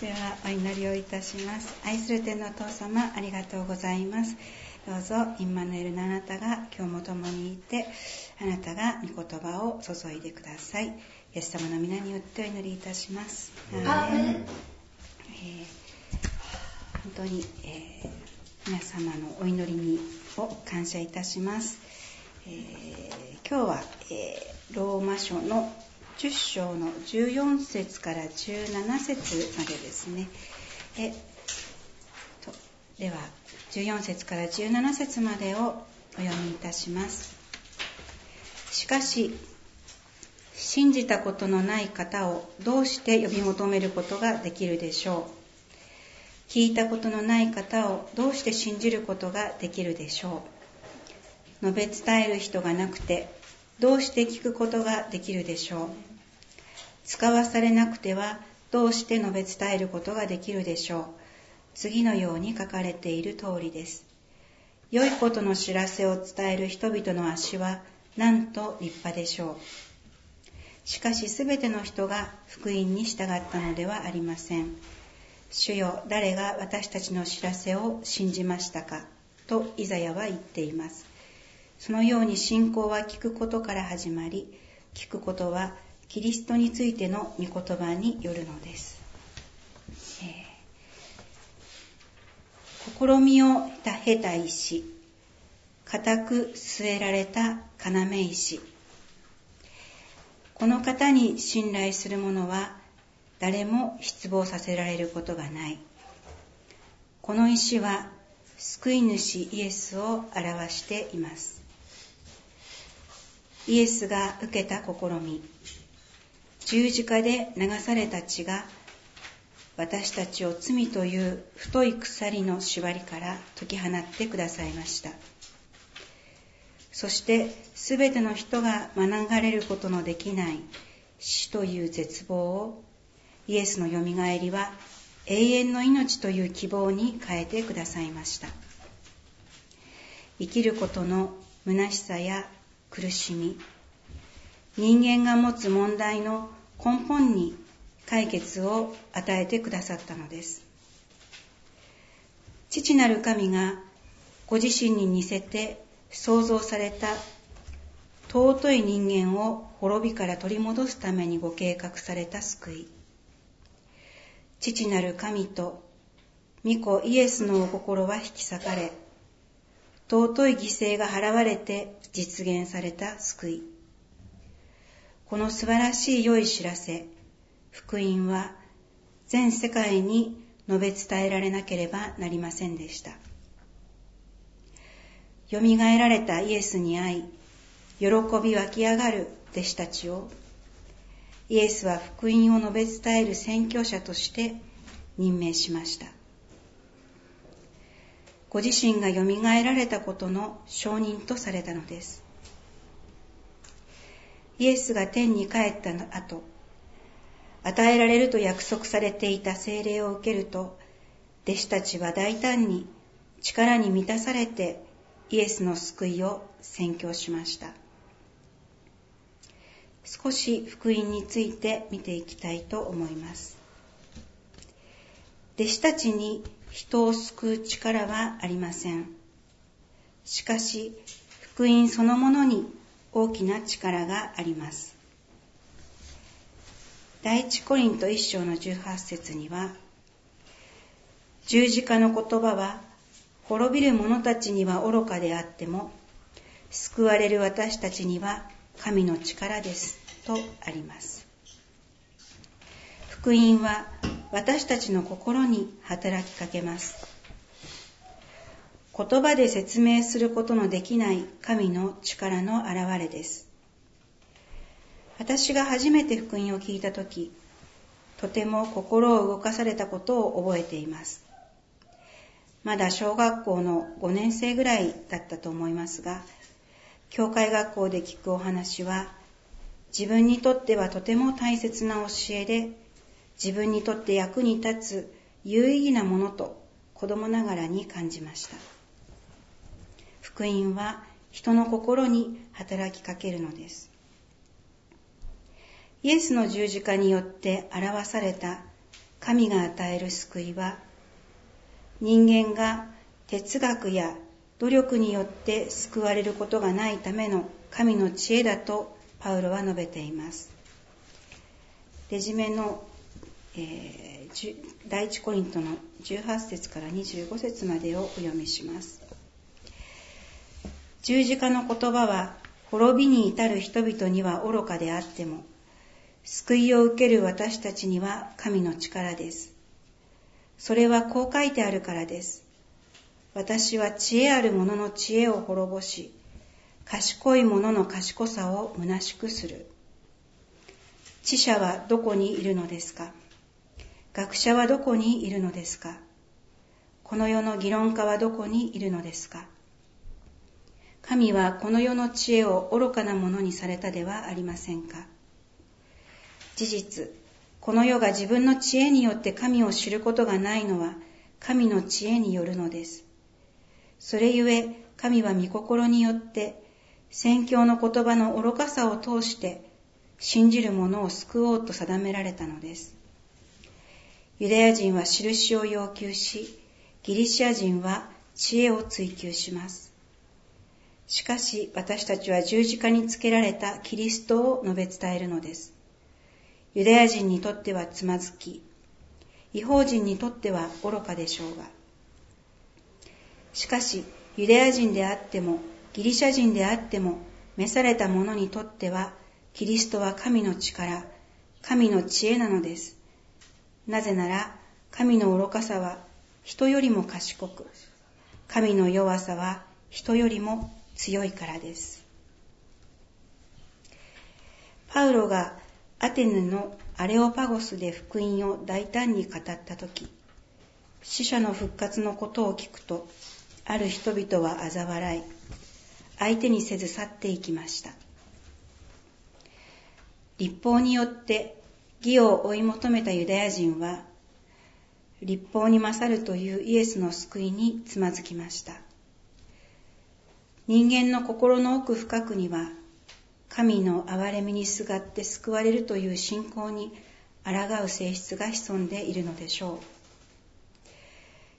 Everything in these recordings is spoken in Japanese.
ではお祈りをいたします。愛する天のお父様ありがとうございます。どうぞインマヌエルのあなたが今日も共にいてあなたが御言葉を注いでください。イエス様の皆によってお祈りいたします。アーメン、えー、本当に、えー、皆様のお祈りにを感謝いたします、えー、今日は、えローマ書の10章の14節から17節までですね。えとでは、14節から17節までをお読みいたします。しかし、信じたことのない方をどうして呼び求めることができるでしょう？聞いたことのない方をどうして信じることができるでしょう？述べ伝える人がなくてどうして聞くことができるでしょう？使わされなくてはどうして述べ伝えることができるでしょう次のように書かれている通りです。良いことの知らせを伝える人々の足はなんと立派でしょう。しかしすべての人が福音に従ったのではありません。主よ、誰が私たちの知らせを信じましたか？とイザヤは言っています。そのように信仰は聞くことから始まり、聞くことはキリストについての御言葉によるのです。えー、試みを経た石、固く据えられた要石。この方に信頼する者は誰も失望させられることがない。この石は救い主イエスを表しています。イエスが受けた試み十字架で流された血が私たちを罪という太い鎖の縛りから解き放ってくださいました。そして全ての人が免れることのできない死という絶望をイエスのよみがえりは永遠の命という希望に変えてくださいました。生きることの虚しさや苦しみ人間が持つ問題の根本に解決を与えてくださったのです父なる神がご自身に似せて創造された尊い人間を滅びから取り戻すためにご計画された救い父なる神と御子イエスのお心は引き裂かれ尊い犠牲が払われて実現された救い。この素晴らしい良い知らせ、福音は全世界に述べ伝えられなければなりませんでした。蘇られたイエスに会い、喜び湧き上がる弟子たちを、イエスは福音を述べ伝える宣教者として任命しました。ご自身が蘇られたことの証人とされたのです。イエスが天に帰った後、与えられると約束されていた精霊を受けると、弟子たちは大胆に力に満たされてイエスの救いを宣教しました。少し福音について見ていきたいと思います。弟子たちに人を救う力はありません。しかし、福音そのものに大きな力があります。第一コリント一章の18節には、十字架の言葉は滅びる者たちには愚かであっても、救われる私たちには神の力ですとあります。福音は私たちの心に働きかけます。言葉で説明することのできない神の力の表れです。私が初めて福音を聞いたとき、とても心を動かされたことを覚えています。まだ小学校の5年生ぐらいだったと思いますが、教会学校で聞くお話は、自分にとってはとても大切な教えで、自分にとって役に立つ有意義なものと子供ながらに感じました。福音は人の心に働きかけるのです。イエスの十字架によって表された神が与える救いは人間が哲学や努力によって救われることがないための神の知恵だとパウロは述べています。レジメの、えー、第一コリントの18節から25節までをお読みします。十字架の言葉は滅びに至る人々には愚かであっても、救いを受ける私たちには神の力です。それはこう書いてあるからです。私は知恵ある者の知恵を滅ぼし、賢い者の賢さを虚しくする。知者はどこにいるのですか？学者はどこにいるのですか？この世の議論家はどこにいるのですか？神はこの世の知恵を愚かなものにされたではありませんか？事実、この世が自分の知恵によって神を知ることがないのは神の知恵によるのです。それゆえ神は御心によって宣教の言葉の愚かさを通して信じる者を救おうと定められたのです。ユダヤ人は印を要求し、ギリシア人は知恵を追求します。しかし私たちは十字架につけられたキリストを述べ伝えるのです。ユダヤ人にとってはつまずき、違法人にとっては愚かでしょうが。しかし、ユダヤ人であっても、ギリシャ人であっても、召された者にとっては、キリストは神の力、神の知恵なのです。なぜなら、神の愚かさは人よりも賢く、神の弱さは人よりも強いからです。パウロがアテネのアレオパゴスで福音を大胆に語った時死者の復活のことを聞くとある人々は嘲笑い相手にせず去っていきました立法によって義を追い求めたユダヤ人は立法に勝るというイエスの救いにつまずきました人間の心の奥深くには神の憐れみにすがって救われるという信仰に抗う性質が潜んでいるのでしょう。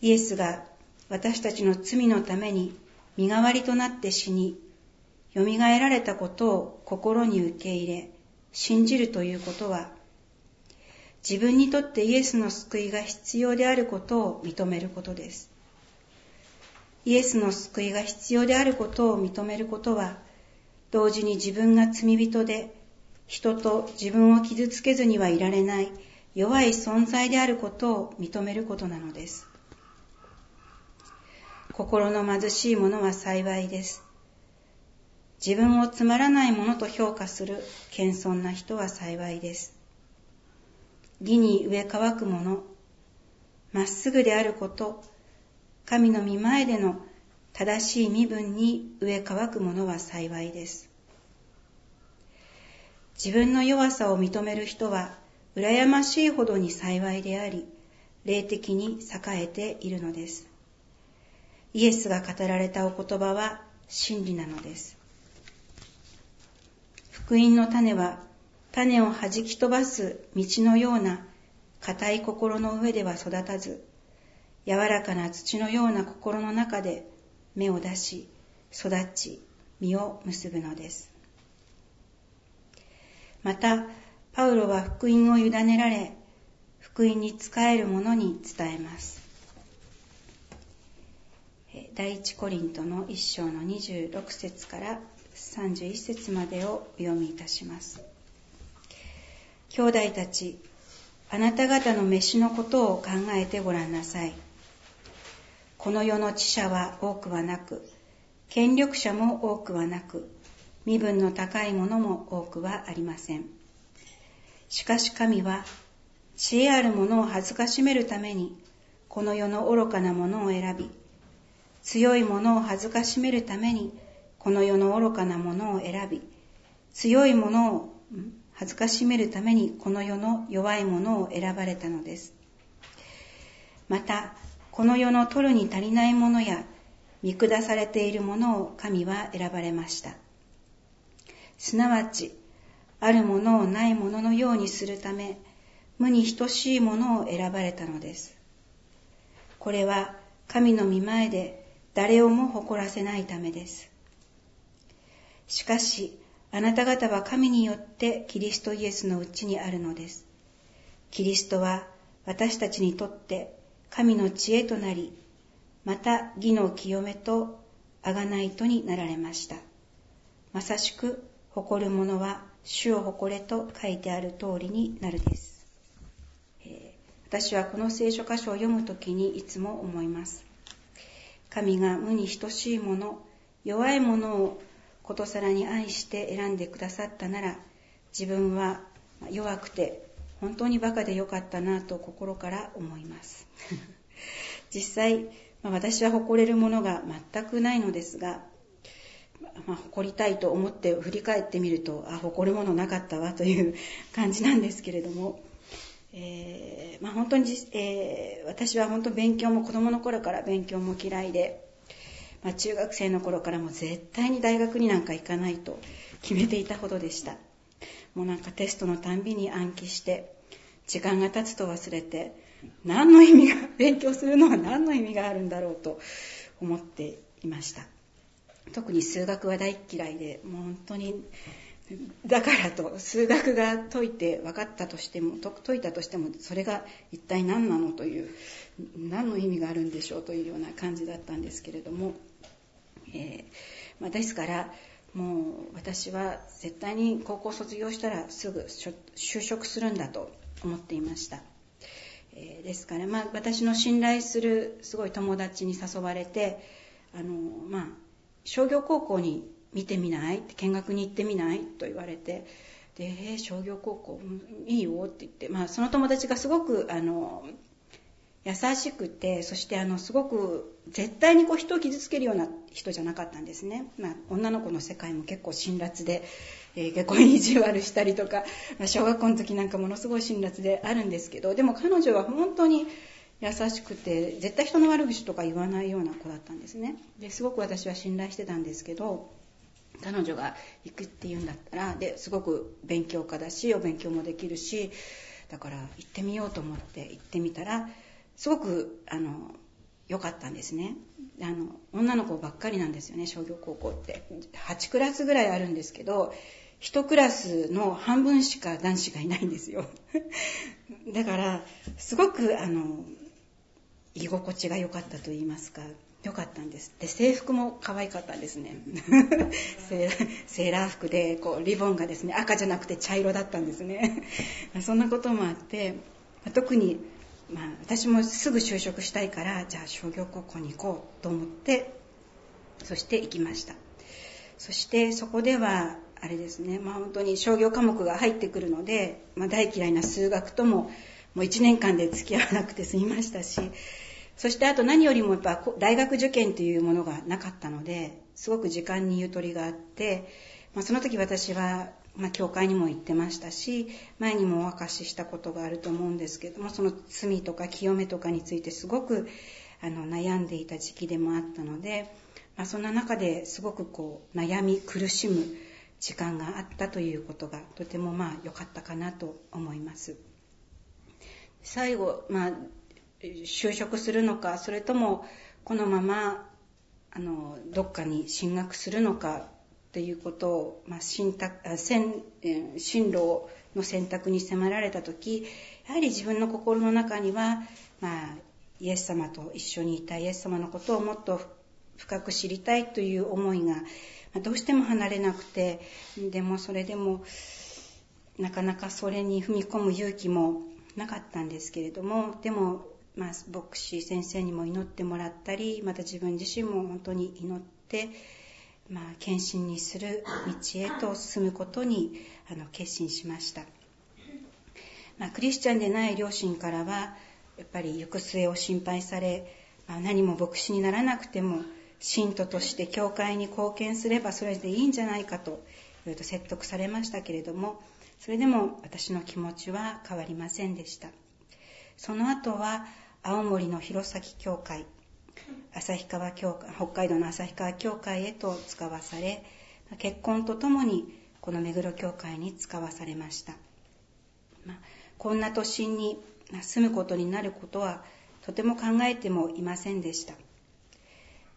イエスが私たちの罪のために身代わりとなって死に、蘇られたことを心に受け入れ、信じるということは、自分にとってイエスの救いが必要であることを認めることです。イエスの救いが必要であることを認めることは、同時に自分が罪人で人と自分を傷つけずにはいられない弱い存在であることを認めることなのです。心の貧しい者は幸いです。自分をつまらないものと評価する謙遜な人は幸いです。義に植え乾く者、まっすぐであること、神の御前での正しい身分に植え乾く者は幸いです。自分の弱さを認める人は羨ましいほどに幸いであり、霊的に栄えているのです。イエスが語られたお言葉は真理なのです。福音の種は種を弾き飛ばす道のような硬い心の上では育たず、柔らかな土のような心の中で芽を出し、育ち、実を結ぶのです。また、パウロは福音を委ねられ、福音に仕える者に伝えます。第一コリントの一章の26節から31節までをお読みいたします。兄弟たち、あなた方の飯のことを考えてごらんなさい。この世の知者は多くはなく、権力者も多くはなく、身分の高いものも多くはありません。しかし神は、知恵ある者を恥ずかしめるために、この世の愚かなものを選び、強いものを恥ずかしめるために、この世の愚かなものを選び、強いものを恥ずかしめるために、この世の弱いものを選ばれたのです。また、この世の取るに足りないものや見下されているものを神は選ばれました。すなわち、あるものをないもののようにするため、無に等しいものを選ばれたのです。これは神の御前で誰をも誇らせないためです。しかし、あなた方は神によってキリストイエスのうちにあるのです。キリストは私たちにとって神の知恵となり、また義の清めと贖いとになられました。まさしく誇る者は主を誇れと書いてある通りになるです。私はこの聖書箇所を読むときにいつも思います。神が無に等しいもの、弱いものをことさらに愛して選んでくださったなら、自分は弱くて本当にバカでよかったなと心から思います。実際、まあ、私は誇れるものが全くないのですが、まあ、誇りたいと思って振り返ってみると、あ、誇るものなかったわという 感じなんですけれども、えー、まあ、本当に、えー、私は本当勉強も子供の頃から勉強も嫌いで、まあ、中学生の頃からも絶対に大学になんか行かないと決めていたほどでした。もうなんかテストのたんびに暗記して、時間が経つと忘れて、何の意味が、勉強するのは何の意味があるんだろうと思っていました。特に数学は大嫌いで、もう本当に、だからと、数学が解いて分かったとしても、解いたとしても、それが一体何なのという、何の意味があるんでしょうというような感じだったんですけれども、えーまあ、ですから、もう私は絶対に高校卒業したらすぐ就職するんだと思っていました。えー、ですから、まあ、私の信頼するすごい友達に誘われて、あの、まあ、商業高校に見てみない見学に行ってみないと言われて、で、え、商業高校、いいよって言って、まあ、その友達がすごく、あの、優しくて、そしてあの、すごく絶対にこう人を傷つけるような人じゃなかったんですね。まあ、女の子の世界も結構辛辣で、えー、結構意地悪したりとか、まあ、小学校の時なんかものすごい辛辣であるんですけど、でも彼女は本当に優しくて、絶対人の悪口とか言わないような子だったんですね。ですごく私は信頼してたんですけど、彼女が行くって言うんだったら、ですごく勉強家だし、お勉強もできるし、だから行ってみようと思って行ってみたら、すごく、あの、良かったんですね。あの、女の子ばっかりなんですよね、商業高校って。8クラスぐらいあるんですけど、1クラスの半分しか男子がいないんですよ。だから、すごく、あの、居心地が良かったと言いますか、良かったんです。で、制服も可愛かったんですね。セーラー服で、こう、リボンがですね、赤じゃなくて茶色だったんですね。そんなこともあって、特に、まあ、私もすぐ就職したいから、じゃあ商業高校に行こうと思って、そして行きました。そしてそこでは、あれですね、まあ本当に商業科目が入ってくるので、まあ大嫌いな数学とも、もう1年間で付き合わなくて済みましたし、そしてあと何よりもやっぱ大学受験というものがなかったので、すごく時間にゆとりがあって、まあ、その時私は、まあ、教会にも行ってましたし、前にもお明かししたことがあると思うんですけども、その罪とか清めとかについてすごくあの悩んでいた時期でもあったので、まあ、そんな中ですごくこう悩み苦しむ時間があったということがとてもまあ良かったかなと思います。最後、まあ、就職するのか、それともこのままあのどっかに進学するのかっていうことを、まあ、進進路の選択に迫られた時やはり自分の心の中には、まあ、イエス様と一緒にいたイエス様のことをもっと深く知りたいという思いが、まあ、どうしても離れなくてでもそれでもなかなかそれに踏み込む勇気もなかったんですけれどもでもまあ、牧師先生にも祈ってもらったりまた自分自身も本当に祈って、まあ、献身にする道へと進むことにあの決心しました、まあ、クリスチャンでない両親からはやっぱり行く末を心配され、まあ、何も牧師にならなくても信徒として教会に貢献すればそれでいいんじゃないかとと説得されましたけれどもそれでも私の気持ちは変わりませんでしたその後は青森の弘前教会旭川教会北海道の旭川教会へと使わされ結婚とともにこの目黒教会に使わされました、まあ、こんな都心に住むことになることはとても考えてもいませんでした。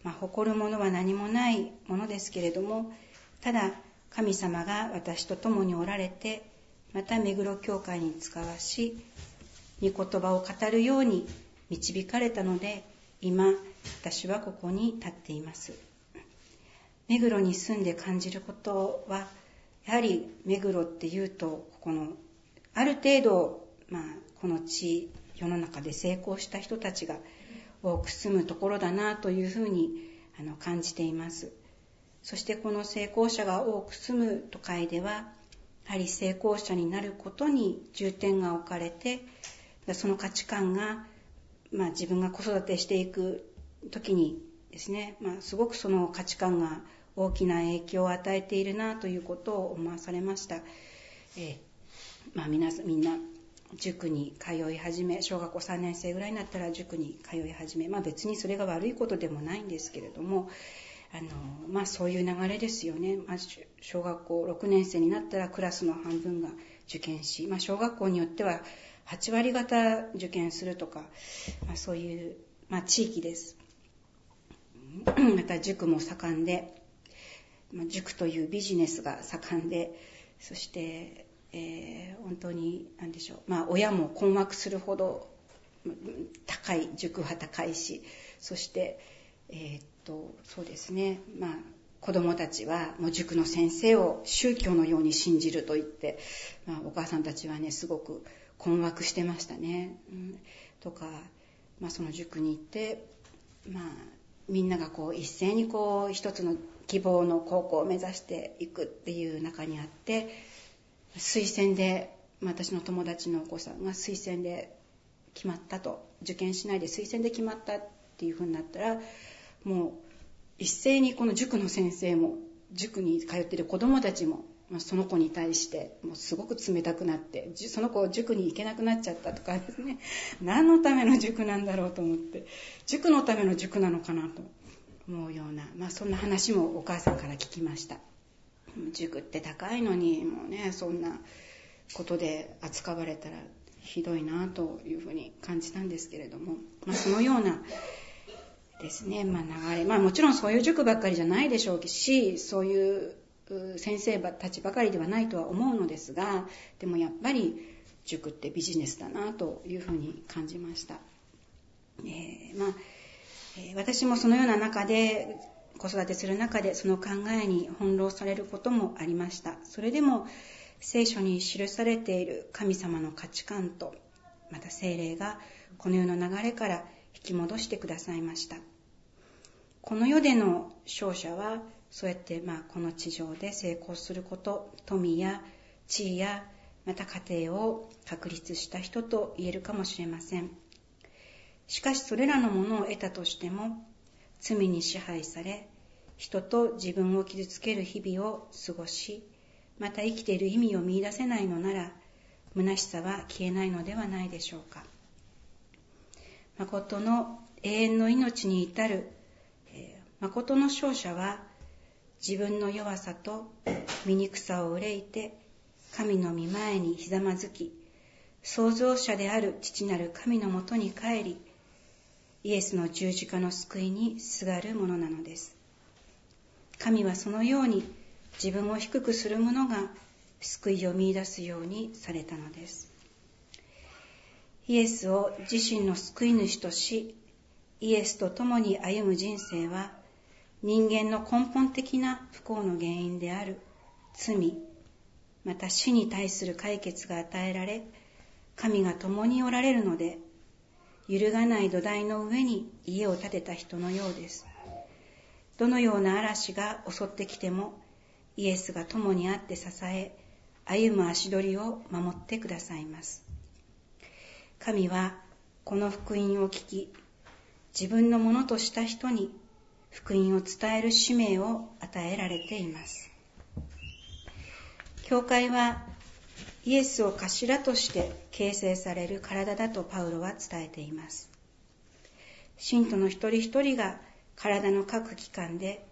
まあ、誇るものは何もないものですけれども、ただ神様が私と共におられて、また目黒教会に使わし、御言葉を語るように導かれたので、今、私はここに立っています。目黒に住んで感じることは、やはり目黒っていうと、ここの、ある程度、まあ、この地、世の中で成功した人たちが多く住むところだなというふうにあの感じています。そしてこの成功者が多く住む都会では、やはり成功者になることに重点が置かれて、その価値観が、まあ、自分が子育てしていく時にですね、まあ、すごくその価値観が大きな影響を与えているなということを思わされました。えー、まあ、皆みんな塾に通い始め小学校3年生ぐらいになったら塾に通い始め、まあ、別にそれが悪いことでもないんですけれどもあの、まあ、そういう流れですよね、まあ、小学校6年生になったらクラスの半分が受験し、まあ、小学校によっては8割方受験するとか、まあ、そういう、まあ、地域です。また塾も盛んで、まあ、塾というビジネスが盛んでそしてえー、本当に何でしょう、まあ、親も困惑するほど高い塾は高いしそして、えー、っとそうですね、まあ、子供たちはもう塾の先生を宗教のように信じると言って、まあ、お母さんたちはねすごく困惑してましたね。うん、とか、まあ、その塾に行って、まあ、みんながこう一斉にこう一つの希望の高校を目指していくっていう中にあって推薦で私の友達のお子さんが推薦で決まったと受験しないで推薦で決まったっていうふうになったらもう一斉にこの塾の先生も塾に通ってる子供たちもその子に対してもうすごく冷たくなってその子塾に行けなくなっちゃったとかですね何のための塾なんだろうと思って塾のための塾なのかなと思うような、まあ、そんな話もお母さんから聞きました。塾って高いのにもうねそんなことで扱われたらひどいなというふうに感じたんですけれども、まあ、そのようなですね、まあ、流れ、まあ、もちろんそういう塾ばっかりじゃないでしょうしそういう先生たちばかりではないとは思うのですがでもやっぱり塾ってビジネスだなというふうに感じました、えー、まあえ私もそのような中で子育てする中でその考えに翻弄されることもありました。それでも聖書に記されている神様の価値観とまた精霊がこの世の流れから引き戻してくださいました。この世での勝者はそうやってまあこの地上で成功すること富や地位やまた家庭を確立した人と言えるかもしれません。しかしそれらのものを得たとしても罪に支配され人と自分を傷つける日々を過ごし、また生きている意味を見いだせないのなら、虚しさは消えないのではないでしょうか。誠の永遠の命に至る、えー、誠の勝者は、自分の弱さと醜さを憂いて、神の御前にひざまずき、創造者である父なる神のもとに帰り、イエスの十字架の救いにすがるものなのです。神はそのように自分を低くする者が救いを見いだすようにされたのです。イエスを自身の救い主とし、イエスと共に歩む人生は、人間の根本的な不幸の原因である罪、また死に対する解決が与えられ、神が共におられるので、揺るがない土台の上に家を建てた人のようです。どのような嵐が襲ってきてもイエスが共にあって支え歩む足取りを守ってくださいます。神はこの福音を聞き自分のものとした人に福音を伝える使命を与えられています。教会はイエスを頭として形成される体だとパウロは伝えています。信徒の一人一人が体の各器官で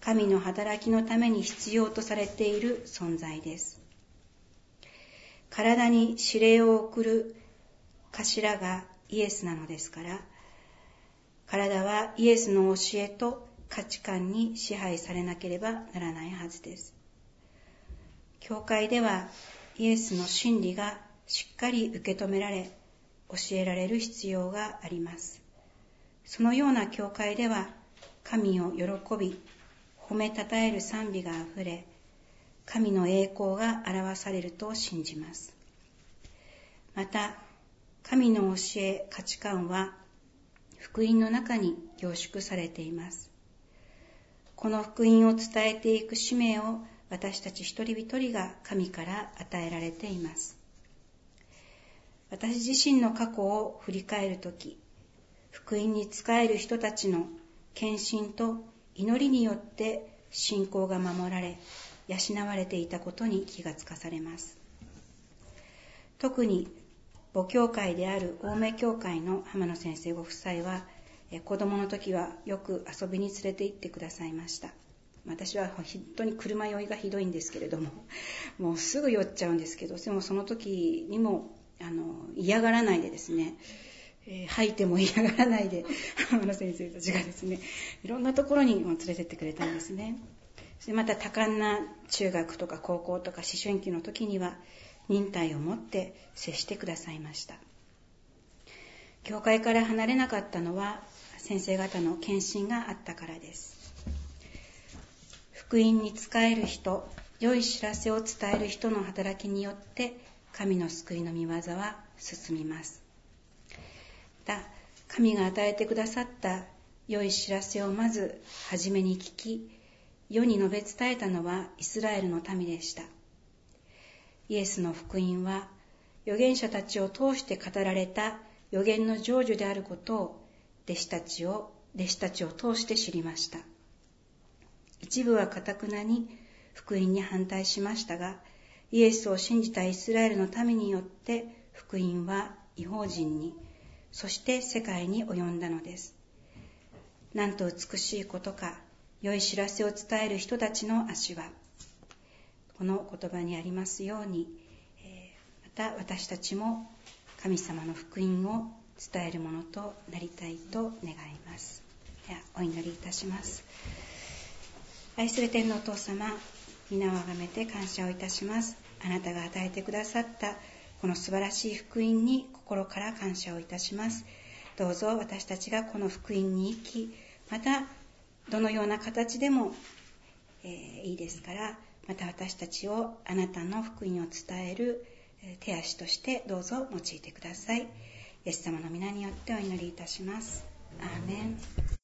神の働きのために必要とされている存在です。体に指令を送る頭がイエスなのですから体はイエスの教えと価値観に支配されなければならないはずです教会ではイエスの真理がしっかり受け止められ教えられる必要がありますそのような教会では神を喜び褒めたたえる賛美があふれ神の栄光が表されると信じます。また神の教え価値観は福音の中に凝縮されています。この福音を伝えていく使命を私たち一人一人が神から与えられています。私自身の過去を振り返るとき福音に仕える人たちの献身と祈りによって信仰が守られ養われていたことに気がつかされます。特に母教会である青梅教会の浜野先生ご夫妻は子供の時はよく遊びに連れて行ってくださいました。私は本当に車酔いがひどいんですけれども もうすぐ酔っちゃうんですけどでもその時にもあの嫌がらないでですねえー、吐いても嫌がらないで 浜野先生たちがですねいろんなところに連れてってくれたんですね。それまた多感な中学とか高校とか思春期の時には忍耐を持って接してくださいました。教会から離れなかったのは先生方の献身があったからです。福音に仕える人良い知らせを伝える人の働きによって神の救いの御業は進みます。た。神が与えてくださった良い知らせをまず初めに聞き世に述べ伝えたのはイスラエルの民でした。イエスの福音は預言者たちを通して語られた預言の成就であることを弟子たちを弟子たちを通して知りました。一部はかたくなに福音に反対しましたがイエスを信じたイスラエルの民によって福音は違法人にそして世界に及んだのです。なんと美しいことか、良い知らせを伝える人たちの足は、この言葉にありますように、また私たちも神様の福音を伝えるものとなりたいと願います。ではお祈りいたします。愛する天のお父様、皆をあがめて感謝をいたします。あなたが与えてくださったこの素晴らしい福音に心から感謝をいたします。どうぞ私たちがこの福音に生きまたどのような形でも、えー、いいですからまた私たちをあなたの福音を伝える手足としてどうぞ用いてください。イエス様の皆によってお祈りいたします。アーメン。